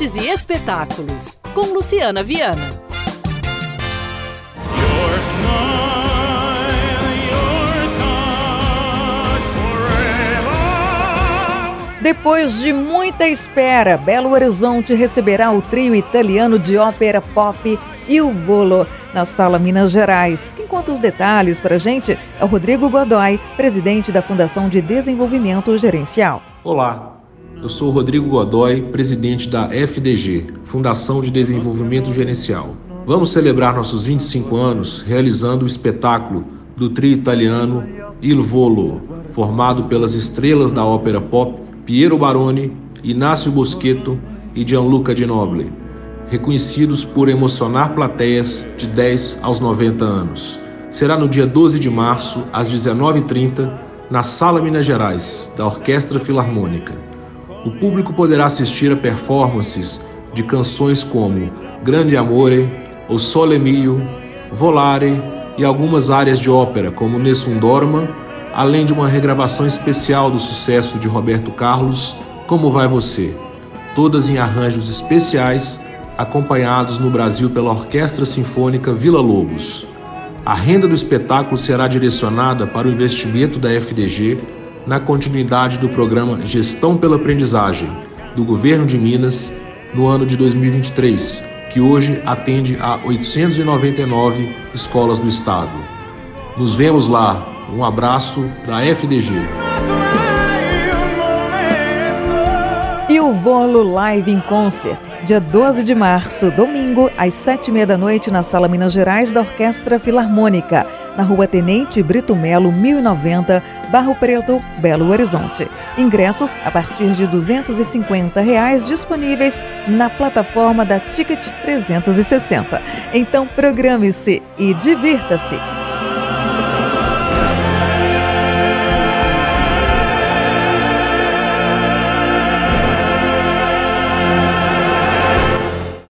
Artes e espetáculos, com Luciana Viana. Depois de muita espera, Belo Horizonte receberá o trio italiano de ópera pop Il Volo na Sala Minas Gerais. Quem conta os detalhes para a gente é o Rodrigo Godoy, presidente da Fundação de Desenvolvimento Gerencial. Olá, eu sou Rodrigo Godoy, presidente da FDG, Fundação de Desenvolvimento Gerencial. Vamos celebrar nossos 25 anos realizando o espetáculo do trio italiano Il Volo, formado pelas estrelas da ópera pop Piero Baroni, Inácio Boschetto e Gianluca Di Nobile, reconhecidos por emocionar plateias de 10 aos 90 anos. Será no dia 12 de março, às 19h30, na Sala Minas Gerais, da Orquestra Filarmônica. O público poderá assistir a performances de canções como Grande Amore, O Sole Mio, Volare e algumas áreas de ópera como Nessun Dorma além de uma regravação especial do sucesso de Roberto Carlos, Como Vai Você? Todas em arranjos especiais, acompanhados no Brasil pela Orquestra Sinfônica Vila Lobos. A renda do espetáculo será direcionada para o investimento da FDG na continuidade do programa Gestão pela Aprendizagem do Governo de Minas no ano de 2023, que hoje atende a 899 escolas do estado. Nos vemos lá um abraço da FDG. E o Volo Live in Concert, dia 12 de março, domingo, às sete e meia da noite, na Sala Minas Gerais da Orquestra Filarmônica, na Rua Tenente Brito Melo, 1090, Barro Preto, Belo Horizonte. Ingressos a partir de 250 reais disponíveis na plataforma da Ticket 360. Então programe-se e divirta-se!